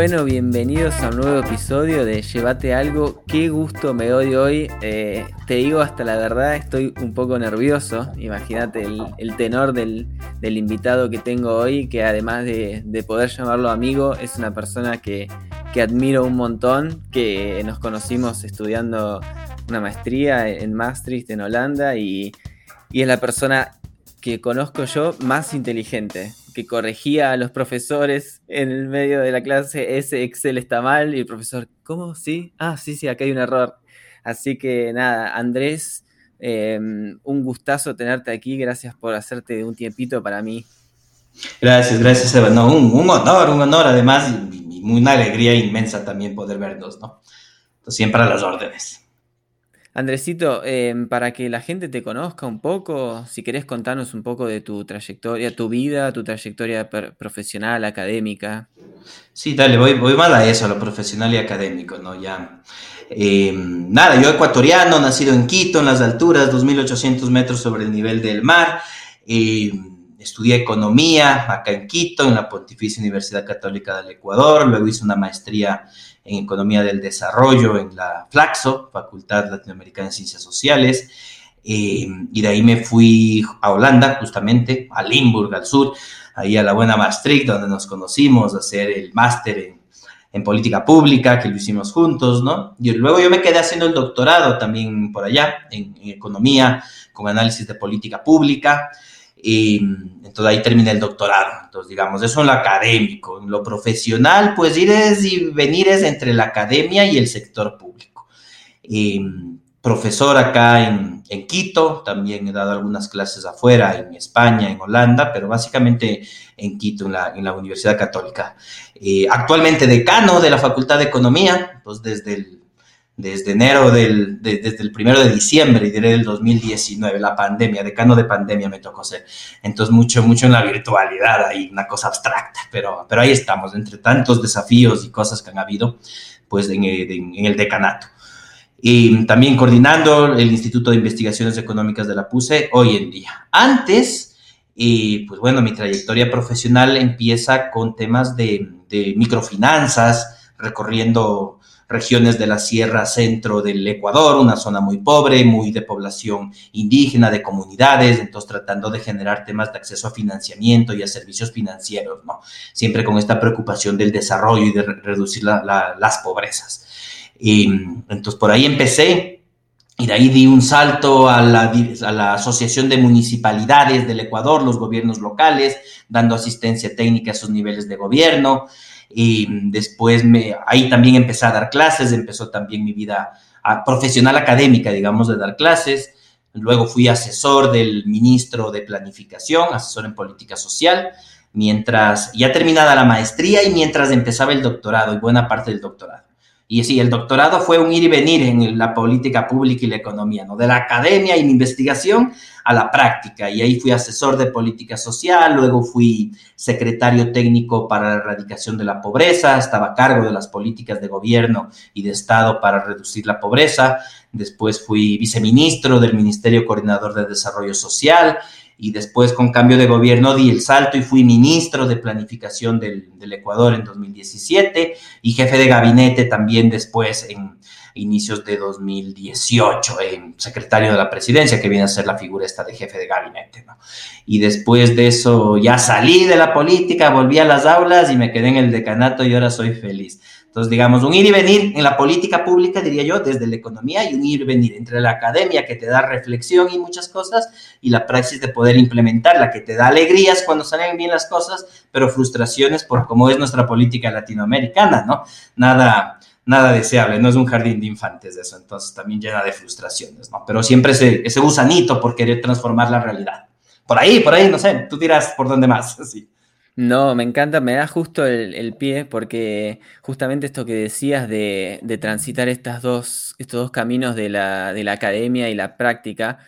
Bueno, bienvenidos a un nuevo episodio de Llévate algo. Qué gusto me doy hoy. Eh, te digo hasta la verdad, estoy un poco nervioso. Imagínate el, tenor del, invitado que tengo hoy, que además de, poder llamarlo amigo, es una persona que, admiro un montón, que nos conocimos estudiando una maestría en Maastricht, en Holanda, y, y es la persona que conozco yo más inteligente que corregía a los profesores en el medio de la clase, ese Excel está mal, y el profesor, ¿cómo? ¿Sí? Ah, sí, sí, acá hay un error. Así que nada, Andrés, em, un gustazo tenerte aquí, gracias por hacerte un tiempito para mí. Gracias, gracias, Eva. No, un, honor, un honor, además, y, una alegría inmensa también poder vernos, ¿no? siempre a las órdenes. Andresito, em, para que la gente te conozca un poco, si querés contarnos un poco de tu trayectoria, tu vida, tu trayectoria profesional, académica. Sí, dale, voy, voy más a eso, a lo profesional y académico, ¿no? Ya. Em, nada, yo ecuatoriano, nacido en Quito, en las alturas, 2.800 metros sobre el nivel del mar. Em, estudié economía acá en Quito, en la Pontificia Universidad Católica del Ecuador. Luego hice una maestría en Economía del Desarrollo en la Flaxo, Facultad Latinoamericana de Ciencias Sociales. Eh, y de ahí me fui a Holanda, justamente, a Limburg, al sur, ahí a la buena Maastricht, donde nos conocimos, a hacer el máster en, política pública, que lo hicimos juntos, ¿no? Y luego yo me quedé haciendo el doctorado también por allá, en economía, con análisis de política pública. Y entonces ahí terminé el doctorado. Entonces, digamos, eso en lo académico. En lo profesional, pues ir y venir es entre la academia y el sector público. profesor acá en, en, Quito, también he dado algunas clases afuera, en España, en Holanda, pero básicamente en Quito, en la, en la Universidad Católica. Actualmente decano de la Facultad de Economía, pues desde el desde enero del, desde el primero de diciembre, diré del 2019, la pandemia, decano de pandemia me tocó ser. Entonces, mucho, mucho en la virtualidad, ahí una cosa abstracta, pero, pero ahí estamos, entre tantos desafíos y cosas que han habido, pues en, en, el decanato. Y también coordinando el Instituto de Investigaciones Económicas de la PUSE hoy en día. Antes, y pues bueno, mi trayectoria profesional empieza con temas de, de microfinanzas, recorriendo regiones de la Sierra Centro del Ecuador, una zona muy pobre, muy de población indígena, de comunidades, entonces tratando de generar temas de acceso a financiamiento y a servicios financieros, ¿no? Siempre con esta preocupación del desarrollo y de reducir las pobrezas. Y, entonces por ahí empecé y de ahí di un salto a la, a la, Asociación de Municipalidades del Ecuador, los gobiernos locales, dando asistencia técnica a sus niveles de gobierno y después me, ahí también empecé a dar clases, empezó también mi vida ah, profesional académica, digamos, de dar clases. Luego fui asesor del ministro de Planificación, asesor en política social, mientras ya terminada la maestría y mientras empezaba el doctorado y buena parte del doctorado. Y sí, el doctorado fue un ir y venir en la política pública y la economía, ¿no? De la academia y la investigación a la práctica. Y ahí fui asesor de política social, luego fui secretario técnico para la erradicación de la pobreza, estaba a cargo de las políticas de gobierno y de Estado para reducir la pobreza. Después fui viceministro del Ministerio Coordinador de Desarrollo Social y después con cambio de gobierno di el salto y fui ministro de planificación del, Ecuador en 2017 y jefe de gabinete también después en inicios de 2018, en secretario de la presidencia, que viene a ser la figura esta de jefe de gabinete. Y después de eso ya salí de la política, volví a las aulas y me quedé en el decanato y ahora soy feliz. Entonces, digamos, un ir y venir en la política pública, diría yo, desde la economía y un ir y venir entre la academia que te da reflexión y muchas cosas y la praxis de poder implementarla, que te da alegrías cuando salen bien las cosas, pero frustraciones por cómo es nuestra política latinoamericana, ¿no? Nada, nada deseable, no es un jardín de infantes eso, entonces también llena de frustraciones, ¿no? Pero siempre ese, ese gusanito por querer transformar la realidad. Por ahí, por ahí, no sé, tú dirás por dónde más, sí. No, me encanta, me da justo el, pie porque justamente esto que decías de, transitar estas dos, estos dos caminos de la, de la, academia y la práctica,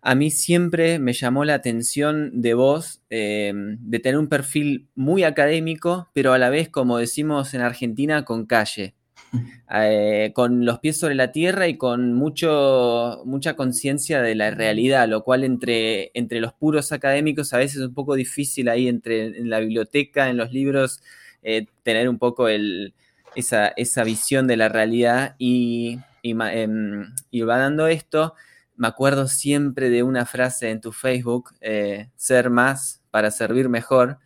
a mí siempre me llamó la atención de vos eh, de tener un perfil muy académico, pero a la vez, como decimos en Argentina, con calle. Eh, con los pies sobre la tierra y con mucho, mucha conciencia de la realidad, lo cual entre, entre los puros académicos a veces es un poco difícil ahí entre en la biblioteca, en los libros, eh, tener un poco esa, esa, visión de la realidad. Y, y, em, va dando esto. Me acuerdo siempre de una frase en tu Facebook, eh, ser más para servir mejor,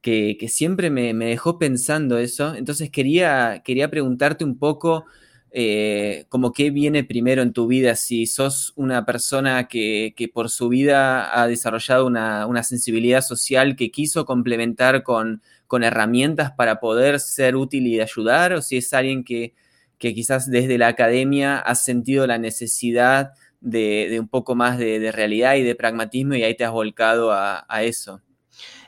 que, siempre me, dejó pensando eso. Entonces quería, quería preguntarte un poco eh, como qué viene primero en tu vida, si sos una persona que, por su vida ha desarrollado una, sensibilidad social que quiso complementar con, herramientas para poder ser útil y ayudar, o si es alguien que, quizás desde la academia ha sentido la necesidad de, un poco más de, realidad y de pragmatismo y ahí te has volcado a eso.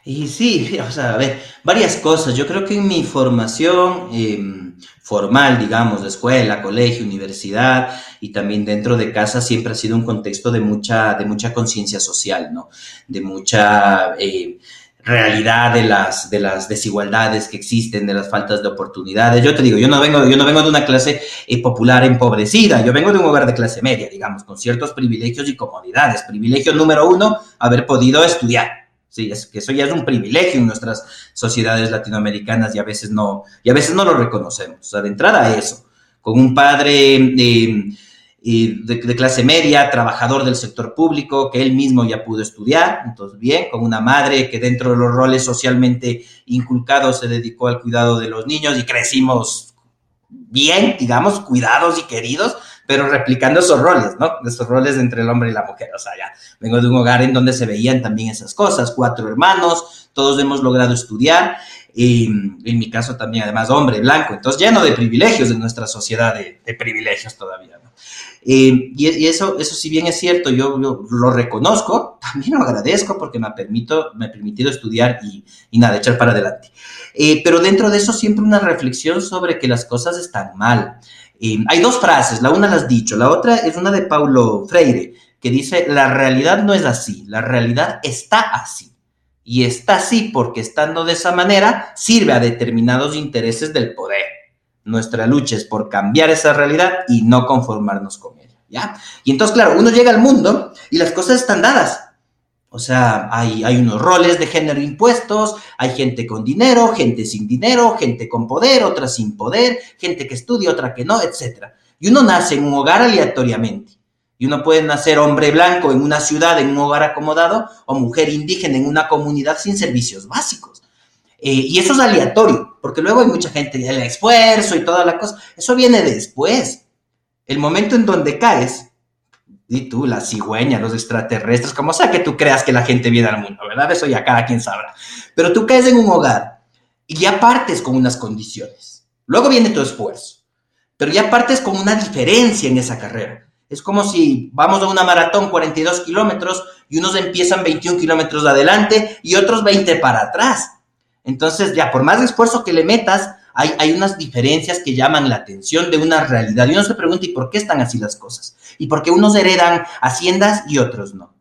Y sí, o sea, a ver, varias cosas. Yo creo que en mi formación em, formal, digamos, de escuela, colegio, universidad y también dentro de casa siempre ha sido un contexto de mucha, de mucha conciencia social, ¿no? De mucha eh, realidad de las, de las desigualdades que existen, de las faltas de oportunidades. Yo te digo, yo no vengo, yo no vengo de una clase eh, popular empobrecida, yo vengo de un hogar de clase media, digamos, con ciertos privilegios y comodidades. Privilegio número uno, haber podido estudiar Sí, es que eso ya es un privilegio en nuestras sociedades latinoamericanas y a veces no, y a veces no lo reconocemos. O sea, de entrada eso, con un padre eh, de, clase media, trabajador del sector público, que él mismo ya pudo estudiar, entonces bien, con una madre que dentro de los roles socialmente inculcados se dedicó al cuidado de los niños y crecimos bien, digamos, cuidados y queridos, pero replicando esos roles, ¿no? Esos roles entre el hombre y la mujer. O sea, ya vengo de un hogar en donde se veían también esas cosas, cuatro hermanos, todos hemos logrado estudiar, y en mi caso también, además, hombre, blanco, entonces lleno de privilegios en nuestra sociedad, de, privilegios todavía, ¿no? y, eso, eso si bien es cierto, yo, lo reconozco, también lo agradezco porque me, permito, me ha permitido estudiar y, y nada, echar para adelante. Eh, pero dentro de eso siempre una reflexión sobre que las cosas están mal hay dos frases, la una la has dicho, la otra es una de Paulo Freire, que dice, la realidad no es así, la realidad está así. Y está así porque estando de esa manera sirve a determinados intereses del poder. Nuestra lucha es por cambiar esa realidad y no conformarnos con ella, ¿ya? Y entonces, claro, uno llega al mundo y las cosas están dadas. O sea, hay, hay, unos roles de género impuestos, hay gente con dinero, gente sin dinero, gente con poder, otra sin poder, gente que estudia, otra que no, etc. Y uno nace en un hogar aleatoriamente. Y uno puede nacer hombre blanco en una ciudad, en un hogar acomodado, o mujer indígena en una comunidad sin servicios básicos. Eh, y eso es aleatorio, porque luego hay mucha gente, el esfuerzo y toda la cosa, eso viene después. El momento en donde caes, y tú, la cigüeña, los extraterrestres, como sea que tú creas que la gente viene al mundo, ¿verdad? Eso ya cada quien sabrá. Pero tú caes en un hogar y ya partes con unas condiciones. Luego viene tu esfuerzo, pero ya partes con una diferencia en esa carrera. Es como si vamos a una maratón 42 kilómetros y unos empiezan 21 kilómetros adelante y otros 20 para atrás. Entonces, ya por más esfuerzo que le metas, hay, unas diferencias que llaman la atención de una realidad. Y uno se pregunta, ¿y por qué están así las cosas? ¿Y por qué unos heredan haciendas y otros no?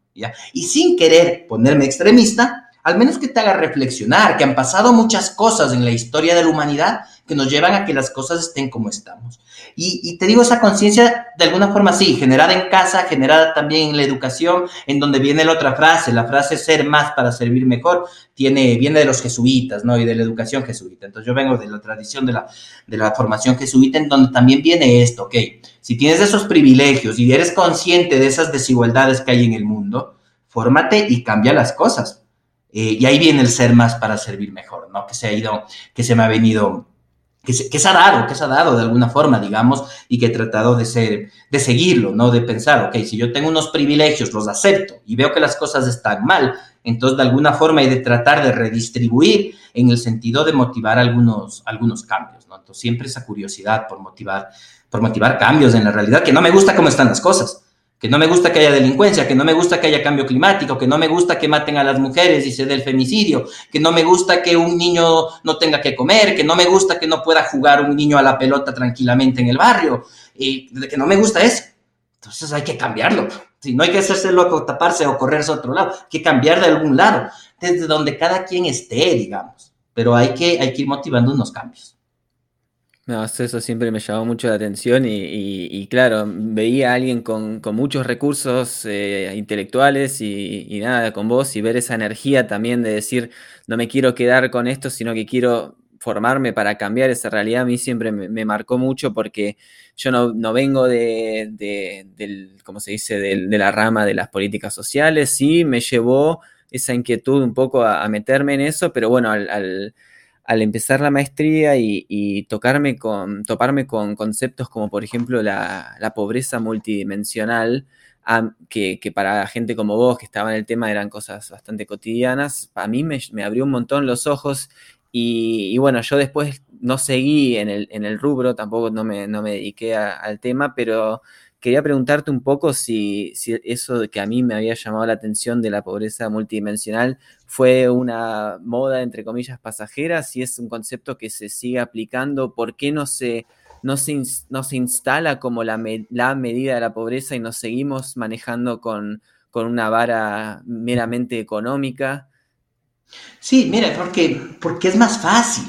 Y sin querer ponerme extremista, al menos que te haga reflexionar, que han pasado muchas cosas en la historia de la humanidad que nos llevan a que las cosas estén como estamos. Y, te digo, esa conciencia, de alguna forma, sí, generada en casa, generada también en la educación, en donde viene la otra frase, la frase ser más para servir mejor, tiene, viene de los jesuitas, ¿no? Y de la educación jesuita. Entonces yo vengo de la tradición de la, de la formación jesuita, en donde también viene esto, ok, si tienes esos privilegios y eres consciente de esas desigualdades que hay en el mundo, fórmate y cambia las cosas. Eh, y ahí viene el ser más para servir mejor, ¿no? Que se ha ido, que se me ha venido que se, que se, ha dado, que se ha dado de alguna forma, digamos, y que he tratado de ser, de seguirlo, ¿no? De pensar, ok, si yo tengo unos privilegios, los acepto y veo que las cosas están mal, entonces de alguna forma hay de tratar de redistribuir en el sentido de motivar algunos, algunos cambios, ¿no? Entonces siempre esa curiosidad por motivar, por motivar cambios en la realidad, que no me gusta cómo están las cosas que no me gusta que haya delincuencia, que no me gusta que haya cambio climático, que no me gusta que maten a las mujeres y se dé el femicidio, que no me gusta que un niño no tenga que comer, que no me gusta que no pueda jugar un niño a la pelota tranquilamente en el barrio, y que no me gusta eso. Entonces hay que cambiarlo. Si no hay que hacerse loco, taparse o correrse a otro lado, hay que cambiar de algún lado, desde donde cada quien esté, digamos. Pero hay que, hay que ir motivando unos cambios. No, eso siempre me llamó mucho la atención y, claro, veía a alguien con, muchos recursos eh, intelectuales y, nada, con vos y ver esa energía también de decir, no me quiero quedar con esto, sino que quiero formarme para cambiar esa realidad a mí siempre me, marcó mucho porque yo no, vengo de, del, ¿cómo se dice?, de, la rama de las políticas sociales, sí me llevó esa inquietud un poco a, meterme en eso, pero bueno, al, empezar la maestría y, tocarme con, toparme con conceptos como por ejemplo la, pobreza multidimensional, que, para gente como vos que estaba en el tema eran cosas bastante cotidianas, a mí me, abrió un montón los ojos y, bueno, yo después no seguí en el, rubro, tampoco no me dediqué al tema, pero quería preguntarte un poco si, si, eso que a mí me había llamado la atención de la pobreza multidimensional fue una moda, entre comillas, pasajera, si es un concepto que se sigue aplicando, ¿por qué no se no se, no se instala como la, la, medida de la pobreza y nos seguimos manejando con, una vara meramente económica. Sí, mira, porque, porque es más fácil.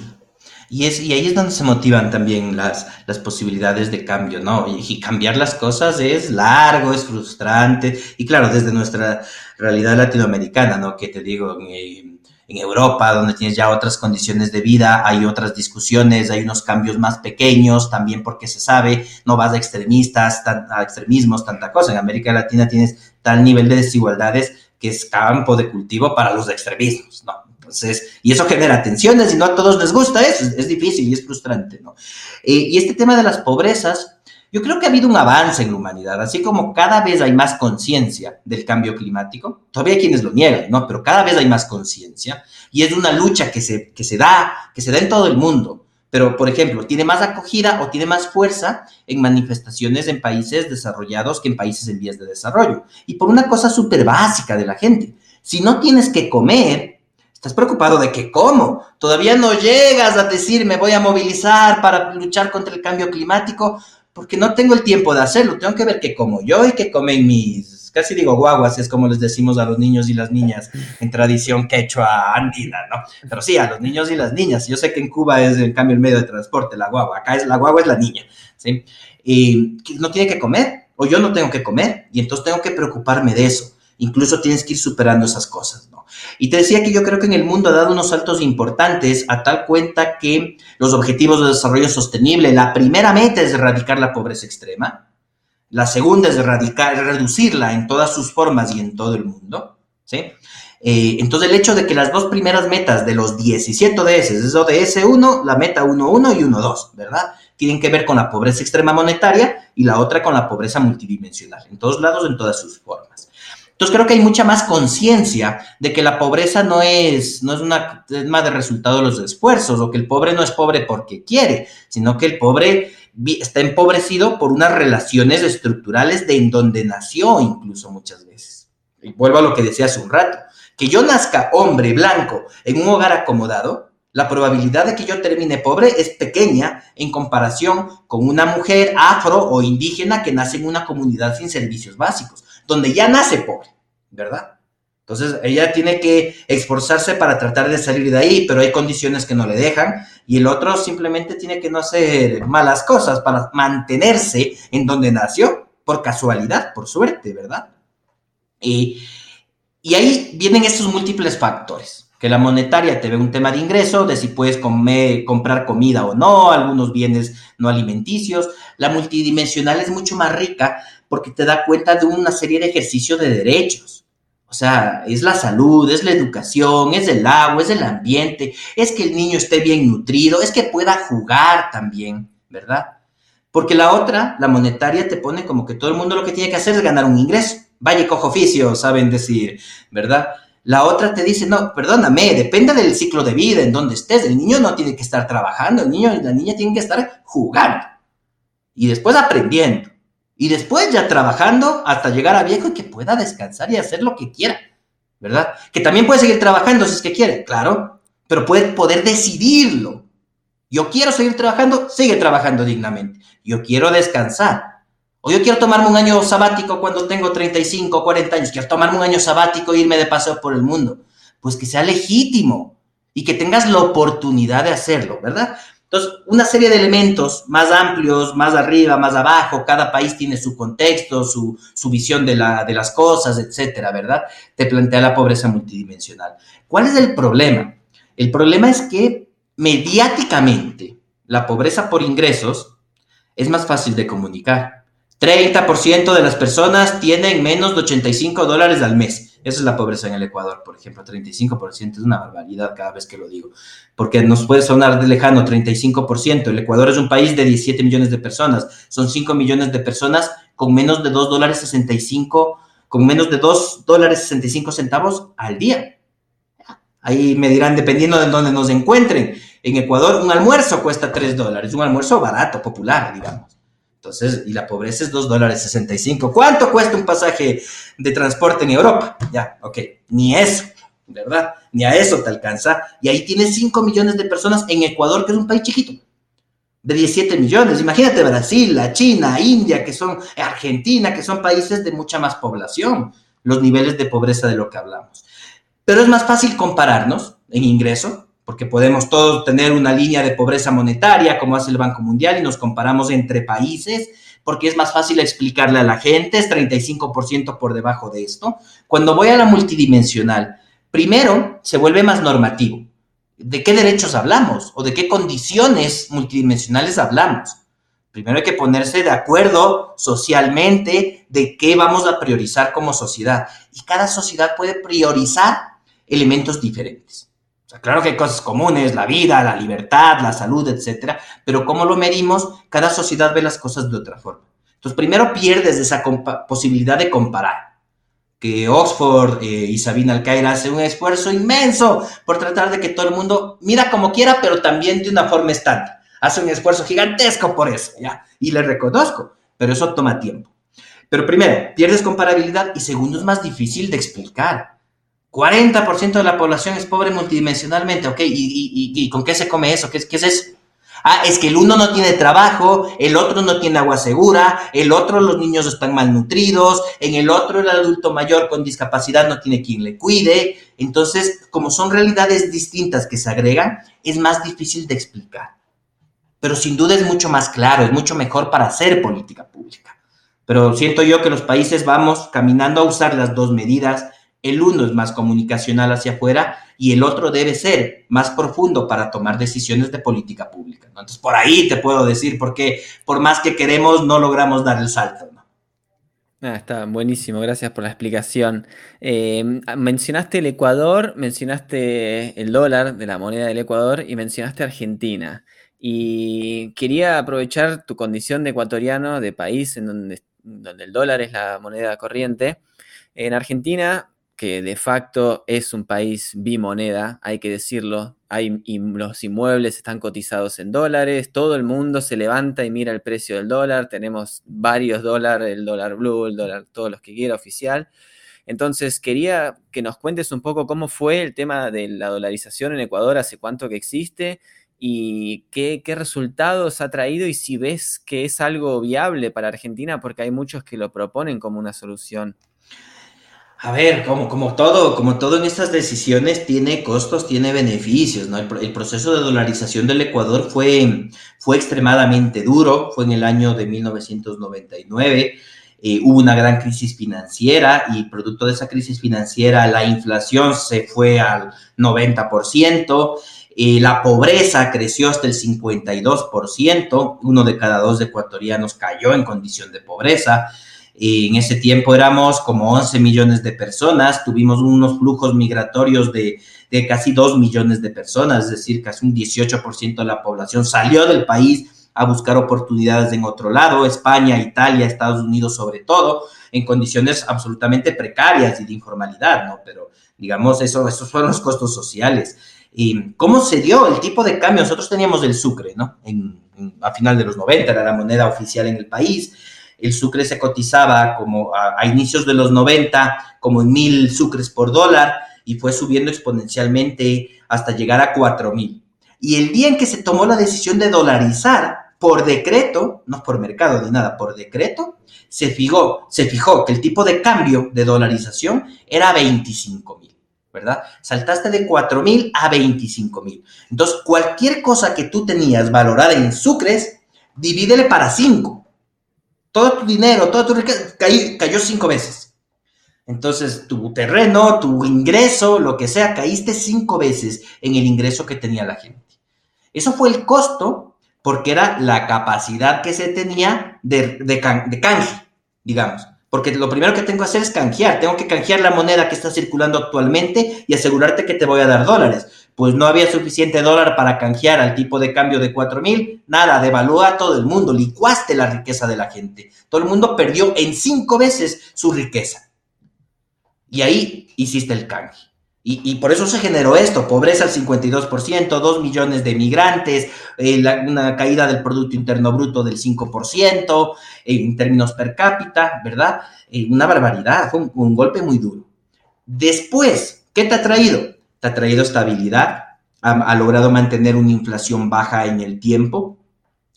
Y, es, y ahí es donde se motivan también las, las posibilidades de cambio, ¿no? Y, cambiar las cosas es largo, es frustrante. Y claro, desde nuestra realidad latinoamericana, ¿no? Que te digo, en Europa, donde tienes ya otras condiciones de vida, hay otras discusiones, hay unos cambios más pequeños, también porque se sabe, no vas a extremistas, a extremismos, tanta cosa. En América Latina tienes tal nivel de desigualdades que es campo de cultivo para los extremismos, ¿no? Entonces, y eso genera tensiones y no a todos les gusta eso, es, difícil y es frustrante, ¿no? Eh, y este tema de las pobrezas, yo creo que ha habido un avance en la humanidad, así como cada vez hay más conciencia del cambio climático, todavía hay quienes lo niegan, ¿no? Pero cada vez hay más conciencia y es una lucha que se, que se da, que se da en todo el mundo. Pero, por ejemplo, tiene más acogida o tiene más fuerza en manifestaciones en países desarrollados que en países en vías de desarrollo. Y por una cosa súper básica de la gente. Si no tienes que comer, Estás preocupado de que cómo. Todavía no llegas a decir me voy a movilizar para luchar contra el cambio climático porque no tengo el tiempo de hacerlo. Tengo que ver qué como yo y qué comen mis, casi digo guaguas, es como les decimos a los niños y las niñas en tradición quechua andina, ¿no? Pero sí, a los niños y las niñas. Yo sé que en Cuba es en cambio el medio de transporte, la guagua. Acá es la guagua es la niña, ¿sí? Y no tiene que comer, o yo no tengo que comer, y entonces tengo que preocuparme de eso. Incluso tienes que ir superando esas cosas, ¿no? Y te decía que yo creo que en el mundo ha dado unos saltos importantes a tal cuenta que los objetivos de desarrollo sostenible, la primera meta es erradicar la pobreza extrema, la segunda es erradicar, reducirla en todas sus formas y en todo el mundo, ¿sí? Eh, entonces el hecho de que las dos primeras metas de los 17 ODS, es ODS 1, la meta 1.1 y 1.2, ¿verdad? Tienen que ver con la pobreza extrema monetaria y la otra con la pobreza multidimensional, en todos lados, en todas sus formas. Entonces creo que hay mucha más conciencia de que la pobreza no es, no es una tema de resultado de los esfuerzos, o que el pobre no es pobre porque quiere, sino que el pobre está empobrecido por unas relaciones estructurales de en donde nació incluso muchas veces. Y vuelvo a lo que decía hace un rato, que yo nazca hombre blanco en un hogar acomodado, la probabilidad de que yo termine pobre es pequeña en comparación con una mujer afro o indígena que nace en una comunidad sin servicios básicos donde ya nace pobre, ¿verdad? Entonces ella tiene que esforzarse para tratar de salir de ahí, pero hay condiciones que no le dejan y el otro simplemente tiene que no hacer malas cosas para mantenerse en donde nació, por casualidad, por suerte, ¿verdad? Y, ahí vienen estos múltiples factores que la monetaria te ve un tema de ingreso, de si puedes comer, comprar comida o no, algunos bienes no alimenticios. La multidimensional es mucho más rica porque te da cuenta de una serie de ejercicios de derechos. O sea, es la salud, es la educación, es el agua, es el ambiente, es que el niño esté bien nutrido, es que pueda jugar también, ¿verdad? Porque la otra, la monetaria, te pone como que todo el mundo lo que tiene que hacer es ganar un ingreso. Vaya cojo oficio, saben decir, ¿verdad? La otra te dice, no, perdóname, depende del ciclo de vida, en donde estés. El niño no tiene que estar trabajando, el niño y la niña tienen que estar jugando. Y después aprendiendo. Y después ya trabajando hasta llegar a viejo y que pueda descansar y hacer lo que quiera, ¿verdad? Que también puede seguir trabajando si es que quiere, claro, pero puede poder decidirlo. Yo quiero seguir trabajando, sigue trabajando dignamente. Yo quiero descansar. O yo quiero tomarme un año sabático cuando tengo 35, 40 años. Quiero tomarme un año sabático e irme de paseo por el mundo. Pues que sea legítimo y que tengas la oportunidad de hacerlo, ¿verdad? Entonces, una serie de elementos más amplios, más arriba, más abajo, cada país tiene su contexto, su, visión de, de las cosas, etcétera, ¿verdad? Te plantea la pobreza multidimensional. ¿Cuál es el problema? El problema es que mediáticamente, la pobreza por ingresos es más fácil de comunicar. 30% de las personas tienen menos de 85 dólares al mes. Esa es la pobreza en el Ecuador, por ejemplo. 35% es una barbaridad cada vez que lo digo. Porque nos puede sonar de lejano 35%. El Ecuador es un país de 17 millones de personas. Son 5 millones de personas con menos de 2 dólares 65, con menos de 2 dólares 65 centavos al día. Ahí me dirán, dependiendo de dónde nos encuentren. En Ecuador, un almuerzo cuesta 3 dólares, un almuerzo barato, popular, digamos. Entonces, y la pobreza es 2 dólares 65. ¿Cuánto cuesta un pasaje de transporte en Europa? Ya, ok, ni eso, ¿verdad? Ni a eso te alcanza. Y ahí tienes 5 millones de personas en Ecuador, que es un país chiquito, de 17 millones. Imagínate Brasil, la China, India, que son Argentina, que son países de mucha más población, los niveles de pobreza de lo que hablamos. Pero es más fácil compararnos en ingreso, porque podemos todos tener una línea de pobreza monetaria, como hace el Banco Mundial, y nos comparamos entre países, porque es más fácil explicarle a la gente, es 35% por debajo de esto. Cuando voy a la multidimensional, primero se vuelve más normativo. ¿De qué derechos hablamos o de qué condiciones multidimensionales hablamos? Primero hay que ponerse de acuerdo socialmente de qué vamos a priorizar como sociedad. Y cada sociedad puede priorizar elementos diferentes. Claro que hay cosas comunes, la vida, la libertad, la salud, etcétera, pero ¿cómo lo medimos? Cada sociedad ve las cosas de otra forma. Entonces, primero pierdes esa posibilidad de comparar. Que Oxford eh, y Sabina Alcaira hacen un esfuerzo inmenso por tratar de que todo el mundo mira como quiera, pero también de una forma estándar. Hace un esfuerzo gigantesco por eso, ¿ya? Y le reconozco, pero eso toma tiempo. Pero primero, pierdes comparabilidad y segundo, es más difícil de explicar. 40% de la población es pobre multidimensionalmente, ¿ok? ¿Y, con qué se come eso? ¿Qué, es eso? Ah, es que el uno no tiene trabajo, el otro no tiene agua segura, el otro los niños están malnutridos, en el otro el adulto mayor con discapacidad no tiene quien le cuide. Entonces, como son realidades distintas que se agregan, es más difícil de explicar. Pero sin duda es mucho más claro, es mucho mejor para hacer política pública. Pero siento yo que los países vamos caminando a usar las dos medidas el uno es más comunicacional hacia afuera y el otro debe ser más profundo para tomar decisiones de política pública. Entonces, por ahí te puedo decir, porque por más que queremos, no logramos dar el salto. Ah, está buenísimo, gracias por la explicación. Eh, mencionaste el Ecuador, mencionaste el dólar de la moneda del Ecuador y mencionaste Argentina. Y quería aprovechar tu condición de ecuatoriano, de país en donde, donde el dólar es la moneda corriente. En Argentina que de facto es un país bimoneda, hay que decirlo. Hay, los inmuebles están cotizados en dólares, todo el mundo se levanta y mira el precio del dólar, tenemos varios dólares, el dólar blue, el dólar, todos los que quiera oficial. Entonces, quería que nos cuentes un poco cómo fue el tema de la dolarización en Ecuador, hace cuánto que existe y qué, qué resultados ha traído y si ves que es algo viable para Argentina, porque hay muchos que lo proponen como una solución. A ver, como, como todo, como todo en estas decisiones tiene costos, tiene beneficios, ¿no? El, proceso de dolarización del Ecuador fue, fue extremadamente duro, fue en el año de 1999, eh, hubo una gran crisis financiera y producto de esa crisis financiera la inflación se fue al 90%, eh, la pobreza creció hasta el 52%, uno de cada dos ecuatorianos cayó en condición de pobreza, en ese tiempo éramos como 11 millones de personas, tuvimos unos flujos migratorios de, casi 2 millones de personas, es decir, casi un 18% de la población salió del país a buscar oportunidades en otro lado, España, Italia, Estados Unidos sobre todo, en condiciones absolutamente precarias y de informalidad, ¿no? Pero digamos, eso, esos fueron los costos sociales. ¿Y ¿Cómo se dio el tipo de cambio? Nosotros teníamos el sucre, ¿no? a final de los 90 era la moneda oficial en el país el sucre se cotizaba como a, inicios de los 90 como en mil sucres por dólar y fue subiendo exponencialmente hasta llegar a cuatro mil. Y el día en que se tomó la decisión de dolarizar por decreto, no por mercado ni nada, por decreto, se fijó, se fijó que el tipo de cambio de dolarización era 25 mil. ¿verdad? Saltaste de 4 mil a 25 mil. Entonces, cualquier cosa que tú tenías valorada en sucres, divídele para 5 todo tu dinero, toda tu riqueza cayó cinco veces. Entonces, tu terreno, tu ingreso, lo que sea, caíste cinco veces en el ingreso que tenía la gente. Eso fue el costo porque era la capacidad que se tenía de, de, canje, digamos. Porque lo primero que tengo que hacer es canjear. Tengo que canjear la moneda que está circulando actualmente y asegurarte que te voy a dar dólares. Pues no había suficiente dólar para canjear al tipo de cambio de 4 mil. Nada, devalúa a todo el mundo. Licuaste la riqueza de la gente. Todo el mundo perdió en cinco veces su riqueza. Y ahí hiciste el canje. Y, por eso se generó esto, pobreza al 52%, 2 millones de migrantes, eh, una caída del Producto Interno Bruto del 5% en términos per cápita, ¿verdad? Eh, una barbaridad, fue un, golpe muy duro. Después, ¿qué te ha traído? Te ha traído estabilidad, ha, logrado mantener una inflación baja en el tiempo.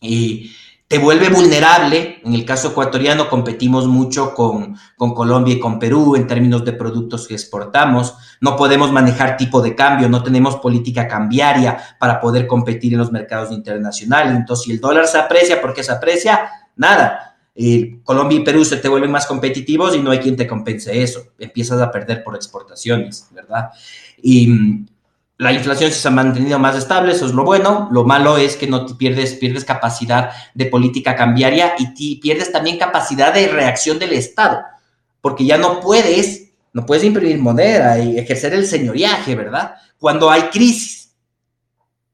Y te vuelve vulnerable. En el caso ecuatoriano competimos mucho con, con, Colombia y con Perú en términos de productos que exportamos. No podemos manejar tipo de cambio, no tenemos política cambiaria para poder competir en los mercados internacionales. Entonces, si el dólar se aprecia, ¿por qué se aprecia? Nada. Colombia y Perú se te vuelven más competitivos y no hay quien te compense eso. Empiezas a perder por exportaciones, ¿verdad? Y la inflación se ha mantenido más estable, eso es lo bueno. Lo malo es que no te pierdes, pierdes capacidad de política cambiaria y pierdes también capacidad de reacción del Estado, porque ya no puedes, no puedes imprimir moneda y ejercer el señoriaje, ¿verdad? Cuando hay crisis.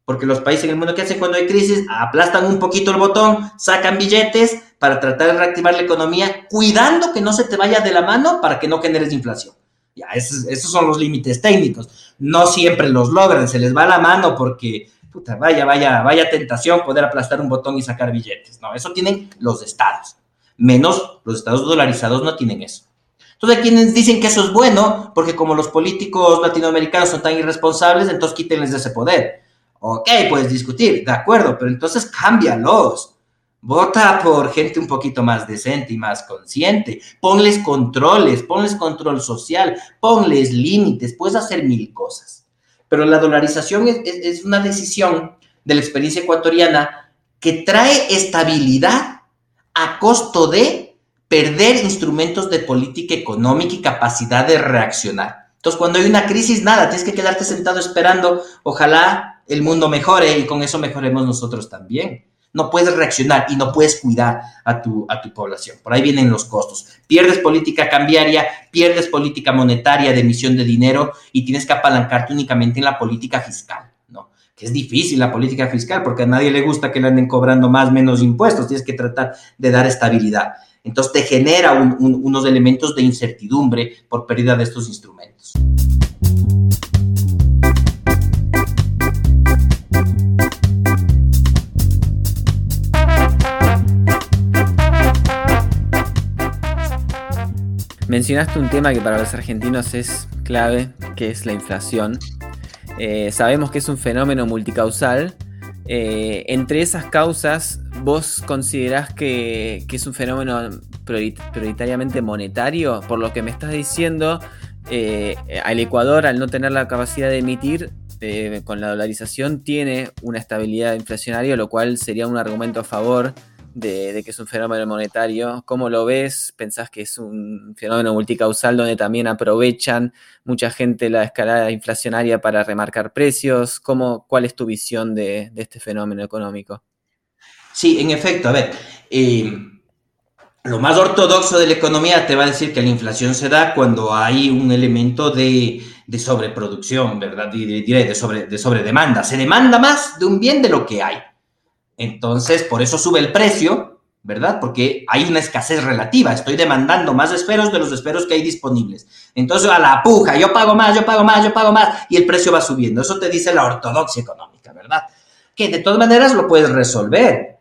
Porque los países en el mundo que hacen cuando hay crisis, aplastan un poquito el botón, sacan billetes para tratar de reactivar la economía, cuidando que no se te vaya de la mano para que no generes inflación. Ya, esos, esos son los límites técnicos. No siempre los logran, se les va la mano porque, puta, vaya, vaya, vaya tentación poder aplastar un botón y sacar billetes. No, eso tienen los estados. Menos los estados dolarizados no tienen eso. Entonces, quienes dicen que eso es bueno, porque como los políticos latinoamericanos son tan irresponsables, entonces quítenles ese poder. Ok, puedes discutir, de acuerdo, pero entonces cámbialos. Vota por gente un poquito más decente y más consciente. Ponles controles, ponles control social, ponles límites, puedes hacer mil cosas. Pero la dolarización es, una decisión de la experiencia ecuatoriana que trae estabilidad a costo de perder instrumentos de política económica y capacidad de reaccionar. Entonces, cuando hay una crisis, nada, tienes que quedarte sentado esperando, ojalá el mundo mejore y con eso mejoremos nosotros también no puedes reaccionar y no puedes cuidar a tu, a tu población. Por ahí vienen los costos. Pierdes política cambiaria, pierdes política monetaria de emisión de dinero y tienes que apalancarte únicamente en la política fiscal, ¿no? Que es difícil la política fiscal porque a nadie le gusta que le anden cobrando más, menos impuestos. Tienes que tratar de dar estabilidad. Entonces te genera unos elementos de incertidumbre por pérdida de estos instrumentos. Mencionaste un tema que para los argentinos es clave, que es la inflación. Eh, sabemos que es un fenómeno multicausal. Eh, entre esas causas, ¿vos considerás que, es un fenómeno prioritariamente monetario? Por lo que me estás diciendo, eh, al Ecuador, al no tener la capacidad de emitir, con la dolarización tiene una estabilidad inflacionaria, lo cual sería un argumento a favor de, que es un fenómeno monetario. ¿Cómo lo ves? ¿Pensás que es un fenómeno multicausal donde también aprovechan mucha gente la escalada inflacionaria para remarcar precios? ¿Cómo, ¿Cuál es tu visión de, este fenómeno económico? Sí, en efecto, a ver, eh, lo más ortodoxo de la economía te va a decir que la inflación se da cuando hay un elemento de, sobreproducción, ¿verdad? Diré de, sobre, de sobredemanda. Se demanda más de un bien de lo que hay. Entonces, por eso sube el precio, ¿verdad? Porque hay una escasez relativa. Estoy demandando más esferos de los esferos que hay disponibles. Entonces, a la puja, yo pago más, yo pago más, yo pago más, y el precio va subiendo. Eso te dice la ortodoxia económica, ¿verdad? Que de todas maneras lo puedes resolver.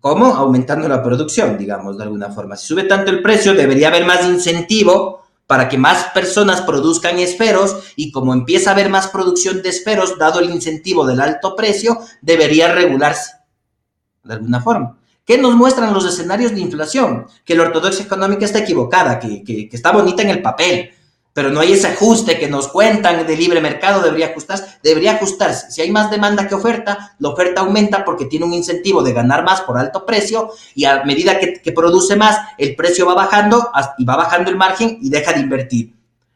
¿Cómo? Aumentando la producción, digamos, de alguna forma. Si sube tanto el precio, debería haber más incentivo para que más personas produzcan esferos y como empieza a haber más producción de esferos, dado el incentivo del alto precio, debería regularse de alguna forma. ¿Qué nos muestran los escenarios de inflación? Que la ortodoxia económica está equivocada, que, está bonita en el papel, pero no hay ese ajuste que nos cuentan de libre mercado, debería ajustarse, debería ajustarse. Si hay más demanda que oferta, la oferta aumenta porque tiene un incentivo de ganar más por alto precio y a medida que, produce más, el precio va bajando y va bajando el margen y deja de invertir.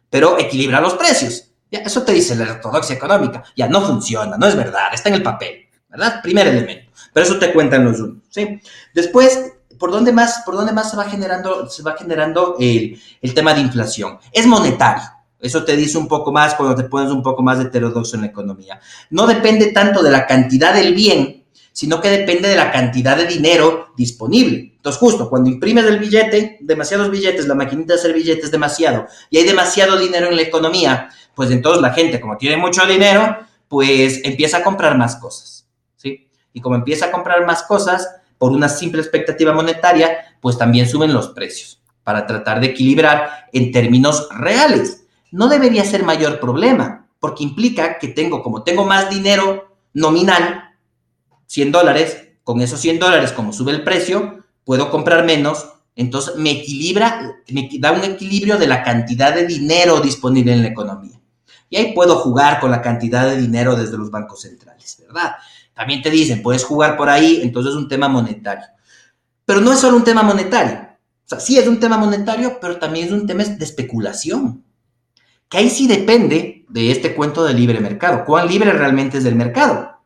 Pero equilibra los precios. Eso te dice la ortodoxia económica. Ya no funciona, no es verdad, está en el papel. ¿verdad? Primer elemento. Pero eso te cuentan los unos, ¿sí? Después, ¿por dónde más, por dónde más se va generando, se va generando el, el tema de inflación? Es monetario. Eso te dice un poco más cuando te pones un poco más heterodoxo en la economía. No depende tanto de la cantidad del bien, sino que depende de la cantidad de dinero disponible. Entonces, justo cuando imprimes el billete, demasiados billetes, la maquinita de hacer billetes demasiado, y hay demasiado dinero en la economía, pues entonces la gente, como tiene mucho dinero, pues empieza a comprar más cosas, ¿sí? Y como empieza a comprar más cosas, por una simple expectativa monetaria, pues también suben los precios para tratar de equilibrar en términos reales. No debería ser mayor problema, porque implica que tengo, como tengo más dinero nominal, 100 dólares, con esos 100 dólares, como sube el precio, puedo comprar menos, entonces me equilibra, me da un equilibrio de la cantidad de dinero disponible en la economía. Y ahí puedo jugar con la cantidad de dinero desde los bancos centrales, ¿verdad? También te dicen, puedes jugar por ahí, entonces es un tema monetario. Pero no es solo un tema monetario. O sí es un tema monetario, pero también es un tema de especulación. Que ahí sí depende de este cuento del libre mercado. ¿Cuán libre realmente es el mercado?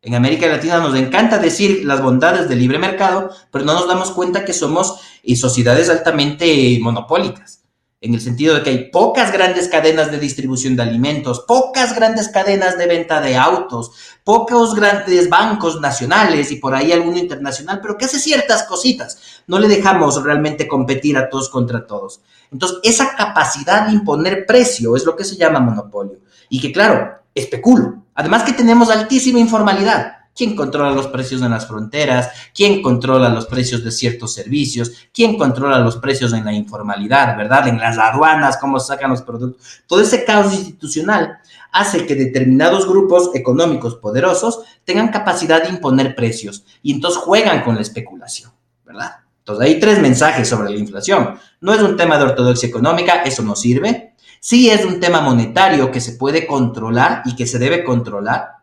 En América Latina nos encanta decir las bondades del libre mercado, pero no nos damos cuenta que somos eh, sociedades altamente monopólicas, en el sentido de que hay pocas grandes cadenas de distribución de alimentos, pocas grandes cadenas de venta de autos, pocos grandes bancos nacionales y por ahí alguno internacional, pero que hace ciertas cositas. No le dejamos realmente competir a todos contra todos. Entonces, esa capacidad de imponer precio es lo que se llama monopolio. Y que, claro, especulo Además que tenemos altísima informalidad. ¿Quién controla los precios en las fronteras? ¿Quién controla los precios de ciertos servicios? ¿Quién controla los precios en la informalidad, verdad? En las aduanas, cómo sacan los productos. Todo ese caos institucional hace que determinados grupos económicos poderosos tengan capacidad de imponer precios y entonces juegan con la especulación, ¿verdad? Entonces hay tres mensajes sobre la inflación. No es un tema de ortodoxia económica, eso no sirve. Sí es un tema monetario que se puede controlar y que se debe controlar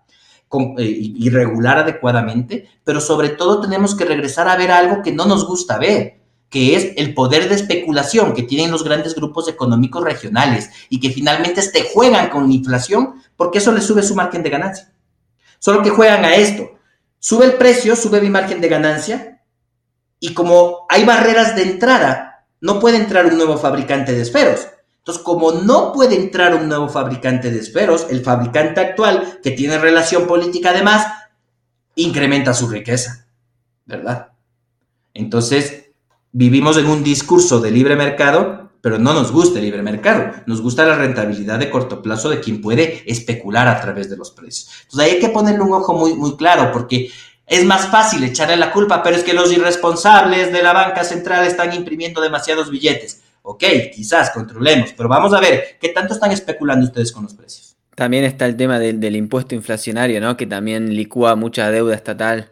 y regular adecuadamente, pero sobre todo tenemos que regresar a ver algo que no nos gusta ver, que es el poder de especulación que tienen los grandes grupos económicos regionales y que finalmente te juegan con la inflación porque eso les sube su margen de ganancia. Solo que juegan a esto. Sube el precio, sube mi margen de ganancia y como hay barreras de entrada, no puede entrar un nuevo fabricante de esferos. Entonces, como no puede entrar un nuevo fabricante de esferos, el fabricante actual, que tiene relación política además, incrementa su riqueza, ¿verdad? Entonces, vivimos en un discurso de libre mercado, pero no nos gusta el libre mercado, nos gusta la rentabilidad de corto plazo de quien puede especular a través de los precios. Entonces, ahí hay que ponerle un ojo muy, muy claro, porque es más fácil echarle la culpa, pero es que los irresponsables de la banca central están imprimiendo demasiados billetes ok, quizás controlemos, pero vamos a ver qué tanto están especulando ustedes con los precios. También está el tema del, impuesto inflacionario, ¿no? Que también licúa mucha deuda estatal.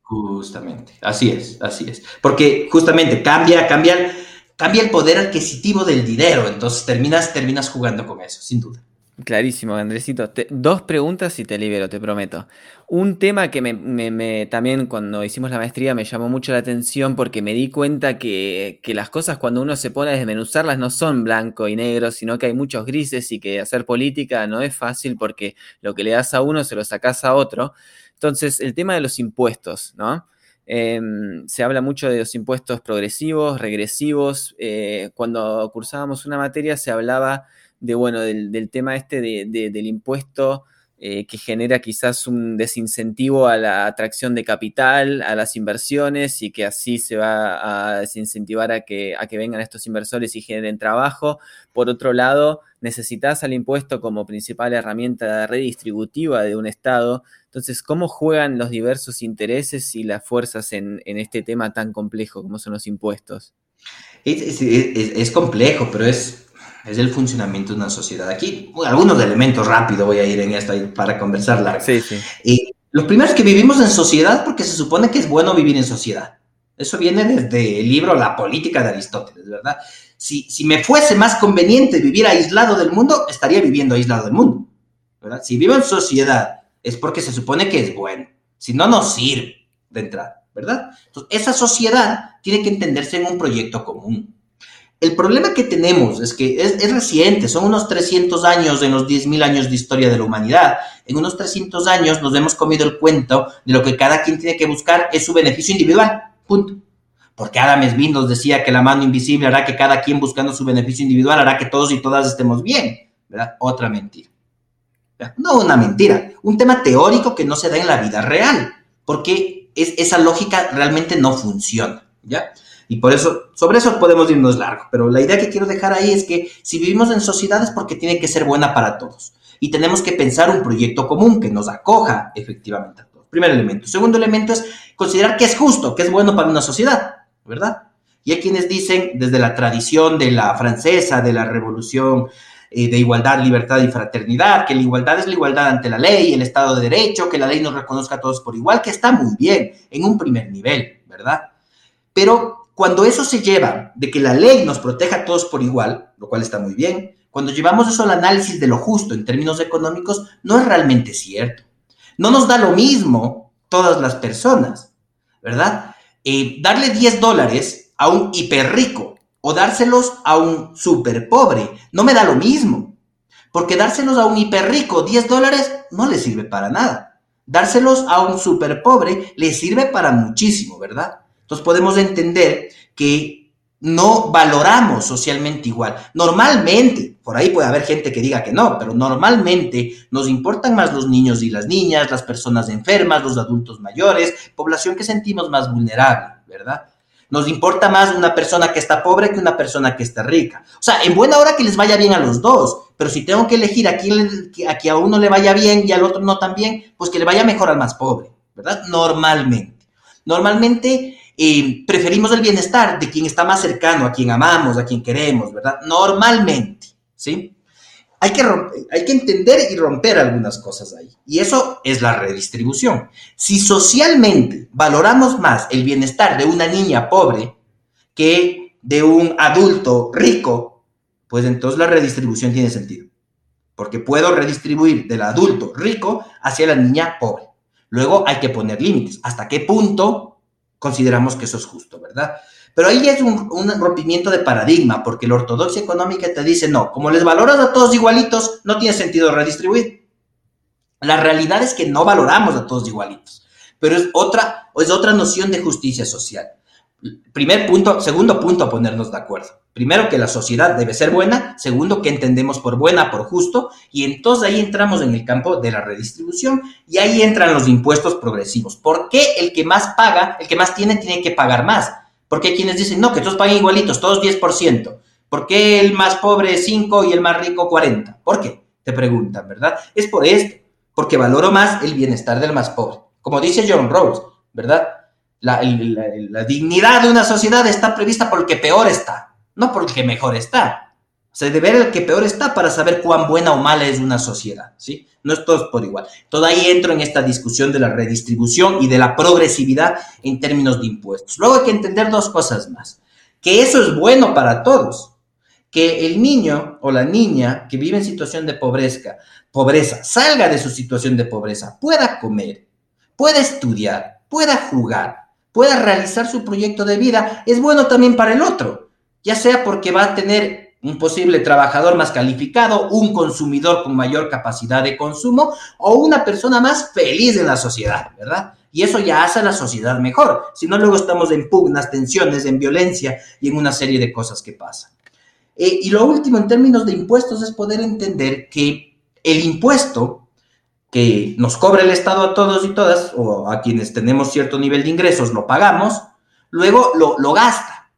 Justamente, así es, así es. Porque justamente cambia, cambia, cambia el poder adquisitivo del dinero, entonces terminas, terminas jugando con eso, sin duda. Clarísimo, Andresito. dos preguntas y te libero, te prometo. Un tema que me, también cuando hicimos la maestría me llamó mucho la atención porque me di cuenta que, las cosas cuando uno se pone a desmenuzarlas no son blanco y negro, sino que hay muchos grises y que hacer política no es fácil porque lo que le das a uno se lo sacas a otro. Entonces, el tema de los impuestos, ¿no? Em, se habla mucho de los impuestos progresivos, regresivos. Eh, cuando cursábamos una materia se hablaba de, bueno, del, tema este del impuesto eh, que genera quizás un desincentivo a la atracción de capital, a las inversiones y que así se va a desincentivar a que, a que vengan estos inversores y generen trabajo. Por otro lado, necesitas al impuesto como principal herramienta redistributiva de un Estado. Entonces, ¿cómo juegan los diversos intereses y las fuerzas en, este tema tan complejo como son los impuestos? es complejo, pero es es el funcionamiento de una sociedad. Aquí, algunos elementos rápido voy a ir en esta para conversar Sí, sí. Y los primeros que vivimos en sociedad porque se supone que es bueno vivir en sociedad. Eso viene desde el libro La política de Aristóteles, ¿verdad? Si, si me fuese más conveniente vivir aislado del mundo, estaría viviendo aislado del mundo, ¿verdad? Si vivo en sociedad es porque se supone que es bueno. Si no, no sirve de entrada, ¿verdad? Entonces, esa sociedad tiene que entenderse en un proyecto común el problema que tenemos es que es, reciente, son unos 300 años en los 10.000 años de historia de la humanidad. En unos 300 años nos hemos comido el cuento de lo que cada quien tiene que buscar es su beneficio individual. Punto. Porque Adam Smith nos decía que la mano invisible hará que cada quien buscando su beneficio individual hará que todos y todas estemos bien. ¿verdad? Otra mentira. No una mentira, un tema teórico que no se da en la vida real, porque es, esa lógica realmente no funciona. ¿ya? Y por eso, sobre eso podemos irnos largo, pero la idea que quiero dejar ahí es que si vivimos en sociedades porque tiene que ser buena para todos y tenemos que pensar un proyecto común que nos acoja efectivamente a todos. Primer elemento. Segundo elemento es considerar que es justo, que es bueno para una sociedad, ¿verdad? Y hay quienes dicen, desde la tradición de la francesa, de la revolución eh, de igualdad, libertad y fraternidad, que la igualdad es la igualdad ante la ley, el Estado de Derecho, que la ley nos reconozca a todos por igual, que está muy bien en un primer nivel, ¿verdad? Pero cuando eso se lleva de que la ley nos proteja a todos por igual, lo cual está muy bien, cuando llevamos eso al análisis de lo justo en términos económicos, no es realmente cierto. No nos da lo mismo todas las personas, ¿verdad? Eh, darle 10 dólares a un hiper rico o dárselos a un súper pobre no me da lo mismo. Porque dárselos a un hiper rico 10 dólares no le sirve para nada. Dárselos a un súper pobre le sirve para muchísimo, ¿verdad? Entonces podemos entender que no valoramos socialmente igual. Normalmente, por ahí puede haber gente que diga que no, pero normalmente nos importan más los niños y las niñas, las personas enfermas, los adultos mayores, población que sentimos más vulnerable, ¿verdad? Nos importa más una persona que está pobre que una persona que está rica. O sea, en buena hora que les vaya bien a los dos, pero si tengo que elegir a quién a, a uno le vaya bien y al otro no tan bien, pues que le vaya mejor al más pobre, ¿verdad? Normalmente. Normalmente eh, preferimos el bienestar de quien está más cercano, a quien amamos, a quien queremos, ¿verdad? Normalmente, ¿sí? Hay que, hay que entender y romper algunas cosas ahí. Y eso es la redistribución. Si socialmente valoramos más el bienestar de una niña pobre que de un adulto rico, pues entonces la redistribución tiene sentido. Porque puedo redistribuir del adulto rico hacia la niña pobre. Luego hay que poner límites. ¿Hasta qué punto consideramos que eso es justo, ¿verdad? Pero ahí es un, rompimiento de paradigma, porque la ortodoxia económica te dice, no, como les valoras a todos igualitos, no tiene sentido redistribuir. La realidad es que no valoramos a todos igualitos, pero es otra, es otra noción de justicia social. Primer punto, segundo punto a ponernos de acuerdo. Primero, que la sociedad debe ser buena. Segundo, que entendemos por buena, por justo. Y entonces ahí entramos en el campo de la redistribución y ahí entran los impuestos progresivos. ¿Por qué el que más paga, el que más tiene, tiene que pagar más? Porque hay quienes dicen, no, que todos paguen igualitos, todos 10%. ¿Por qué el más pobre 5 y el más rico 40? ¿Por qué? Te preguntan, ¿verdad? Es por esto, porque valoro más el bienestar del más pobre. Como dice John Rawls, ¿verdad? La, dignidad de una sociedad está prevista por el que peor está, no por el que mejor está. O sea, de ver el que peor está para saber cuán buena o mala es una sociedad, ¿sí? No es todo por igual. Todo ahí entro en esta discusión de la redistribución y de la progresividad en términos de impuestos. Luego hay que entender dos cosas más. Que eso es bueno para todos. Que el niño o la niña que vive en situación de pobreza, pobreza, salga de su situación de pobreza, pueda comer, pueda estudiar, pueda jugar, pueda realizar su proyecto de vida, es bueno también para el otro, ya sea porque va a tener un posible trabajador más calificado, un consumidor con mayor capacidad de consumo o una persona más feliz en la sociedad, ¿verdad? Y eso ya hace a la sociedad mejor. Si no, luego estamos en pugnas, tensiones, en violencia y en una serie de cosas que pasan. Eh, y lo último en términos de impuestos es poder entender que el impuesto que nos cobra el Estado a todos y todas, o a quienes tenemos cierto nivel de ingresos, lo pagamos, luego lo, gasta.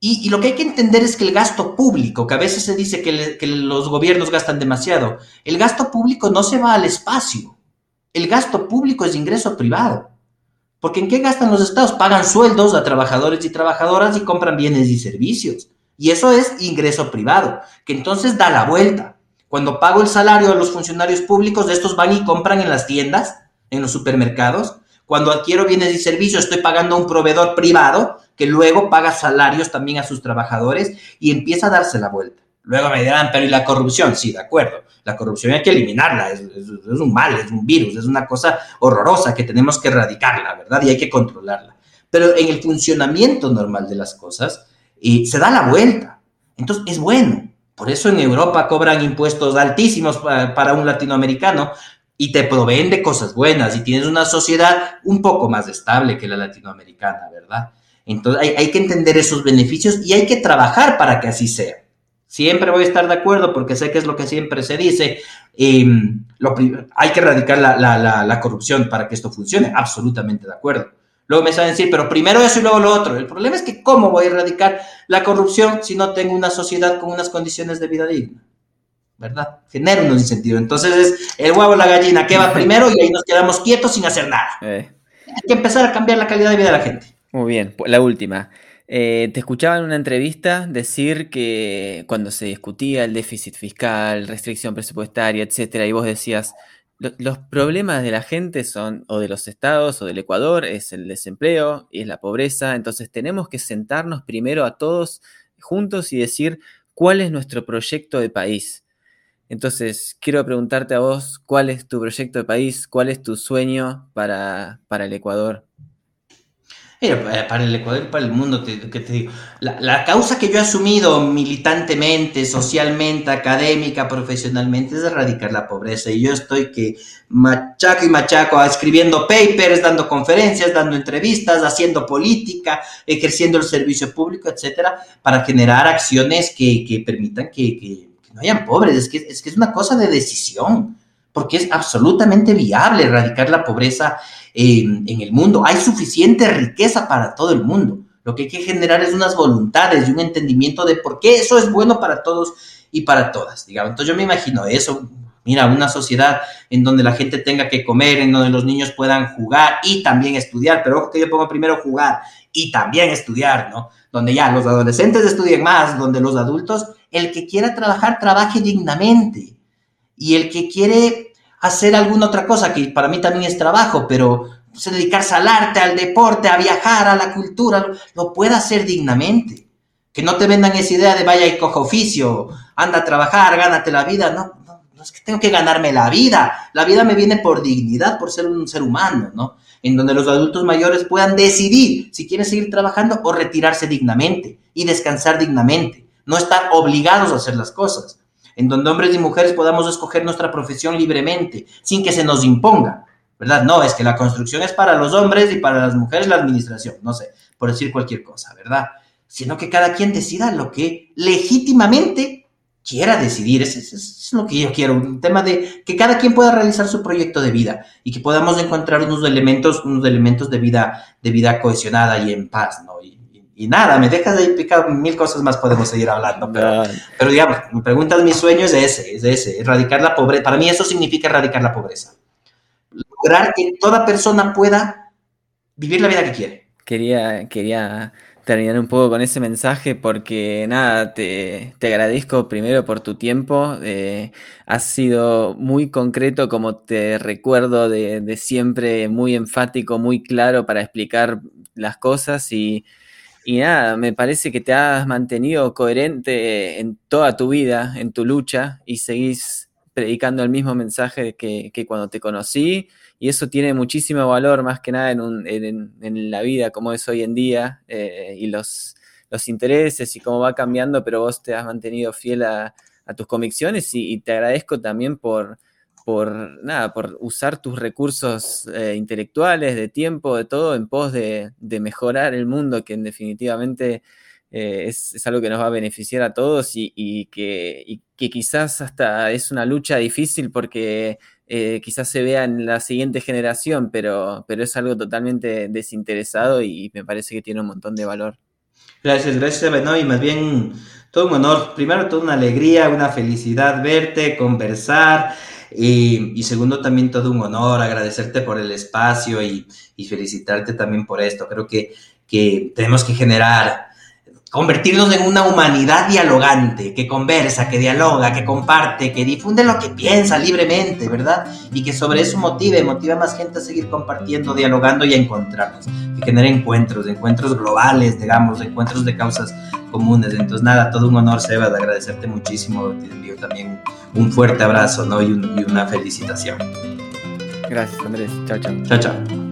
Y, lo que hay que entender es que el gasto público, que a veces se dice que, que los gobiernos gastan demasiado, el gasto público no se va al espacio. El gasto público es ingreso privado. Porque ¿en qué gastan los estados? Pagan sueldos a trabajadores y trabajadoras y compran bienes y servicios. Y eso es ingreso privado, que entonces da la vuelta. Cuando pago el salario a los funcionarios públicos, estos van y compran en las tiendas, en los supermercados. Cuando adquiero bienes y servicios, estoy pagando a un proveedor privado que luego paga salarios también a sus trabajadores y empieza a darse la vuelta. Luego me dirán, pero ¿y la corrupción? Sí, de acuerdo. La corrupción hay que eliminarla, es, un mal, es un virus, es una cosa horrorosa que tenemos que erradicarla, ¿verdad? Y hay que controlarla. Pero en el funcionamiento normal de las cosas, y se da la vuelta. Entonces es bueno. Por eso en Europa cobran impuestos altísimos para, un latinoamericano y te proveen de cosas buenas y tienes una sociedad un poco más estable que la latinoamericana, ¿verdad? Entonces hay, que entender esos beneficios y hay que trabajar para que así sea. Siempre voy a estar de acuerdo porque sé que es lo que siempre se dice. Em, hay que erradicar la, corrupción para que esto funcione. Absolutamente de acuerdo. Luego me saben decir, pero primero eso y luego lo otro. El problema es que ¿cómo voy a erradicar la corrupción si no tengo una sociedad con unas condiciones de vida digna? ¿Verdad? Genera un incentivo. Entonces es el huevo o la gallina, ¿qué va primero? Y ahí nos quedamos quietos sin hacer nada. Eh. Hay que empezar a cambiar la calidad de vida de la gente. Muy bien, la última. Eh, te escuchaba en una entrevista decir que cuando se discutía el déficit fiscal, restricción presupuestaria, etcétera, y vos decías, los problemas de la gente son, o de los estados, o del Ecuador, es el desempleo y es la pobreza, entonces tenemos que sentarnos primero a todos juntos y decir cuál es nuestro proyecto de país. Entonces, quiero preguntarte a vos, ¿cuál es tu proyecto de país? ¿Cuál es tu sueño para, para el Ecuador? Mira, para el Ecuador y para el mundo, ¿qué te digo? La, causa que yo he asumido militantemente, socialmente, académica, profesionalmente, es erradicar la pobreza. Y yo estoy que machaco y machaco, escribiendo papers, dando conferencias, dando entrevistas, haciendo política, ejerciendo el servicio público, etcétera, para generar acciones que, que permitan que, que, no hayan pobres. Es que, es que es una cosa de decisión porque es absolutamente viable erradicar la pobreza en el mundo. Hay suficiente riqueza para todo el mundo. Lo que hay que generar es unas voluntades y un entendimiento de por qué eso es bueno para todos y para todas. Digamos. Entonces yo me imagino eso. Mira, una sociedad en donde la gente tenga que comer, en donde los niños puedan jugar y también estudiar, pero ojo que yo pongo primero jugar y también estudiar, ¿no? Donde ya los adolescentes estudien más, donde los adultos, el que quiera trabajar, trabaje dignamente. Y el que quiere hacer alguna otra cosa, que para mí también es trabajo, pero dedicarse al arte, al deporte, a viajar, a la cultura, lo, pueda hacer dignamente. Que no te vendan esa idea de vaya y coja oficio, anda a trabajar, gánate la vida. No, no, no es que tengo que ganarme la vida. La vida me viene por dignidad, por ser un ser humano, ¿no? En donde los adultos mayores puedan decidir si quieren seguir trabajando o retirarse dignamente y descansar dignamente. No estar obligados a hacer las cosas en donde hombres y mujeres podamos escoger nuestra profesión libremente, sin que se nos imponga, ¿verdad? No, es que la construcción es para los hombres y para las mujeres la administración, no sé, por decir cualquier cosa, ¿verdad? Sino que cada quien decida lo que legítimamente quiera decidir, eso es, lo que yo quiero, un tema de que cada quien pueda realizar su proyecto de vida y que podamos encontrar unos elementos, unos elementos de vida, de vida cohesionada y en paz, ¿no? y nada, me dejas de ahí picar mil cosas más, podemos seguir hablando. Pero, pero digamos, me preguntas, mi sueño es ese, es ese, erradicar la pobreza. Para mí eso significa erradicar la pobreza. Lograr que toda persona pueda vivir la vida que quiere. Quería, quería terminar un poco con ese mensaje porque nada, te, te agradezco primero por tu tiempo. Eh, has sido muy concreto como te recuerdo de, de siempre, muy enfático, muy claro para explicar las cosas y y nada, me parece que te has mantenido coherente en toda tu vida, en tu lucha, y seguís predicando el mismo mensaje que, cuando te conocí, y eso tiene muchísimo valor, más que nada en, la vida como es hoy en día, eh, y los, los intereses y cómo va cambiando, pero vos te has mantenido fiel a, tus convicciones y te agradezco también por, por nada, por usar tus recursos eh, intelectuales, de tiempo, de todo, en pos de, mejorar el mundo, que en definitivamente eh, es, algo que nos va a beneficiar a todos y, que, quizás hasta es una lucha difícil porque eh, quizás se vea en la siguiente generación, pero, pero es algo totalmente desinteresado y me parece que tiene un montón de valor. Gracias, gracias, bueno, y más bien todo un honor, primero toda una alegría, una felicidad verte, conversar. Y, segundo, también todo un honor, agradecerte por el espacio y, felicitarte también por esto. Creo que, que tenemos que generar, convertirnos en una humanidad dialogante, que conversa, que dialoga, que comparte, que difunde lo que piensa libremente, ¿verdad? Y que sobre eso motive, motive a más gente a seguir compartiendo, dialogando y a encontrarnos, que genere encuentros, encuentros globales, digamos, encuentros de causas comunes. Entonces, nada, todo un honor, Seba, de agradecerte muchísimo. Te envío también un fuerte abrazo ¿no? y, y una felicitación. Gracias, Andrés. Chao, chao. Chao, chao.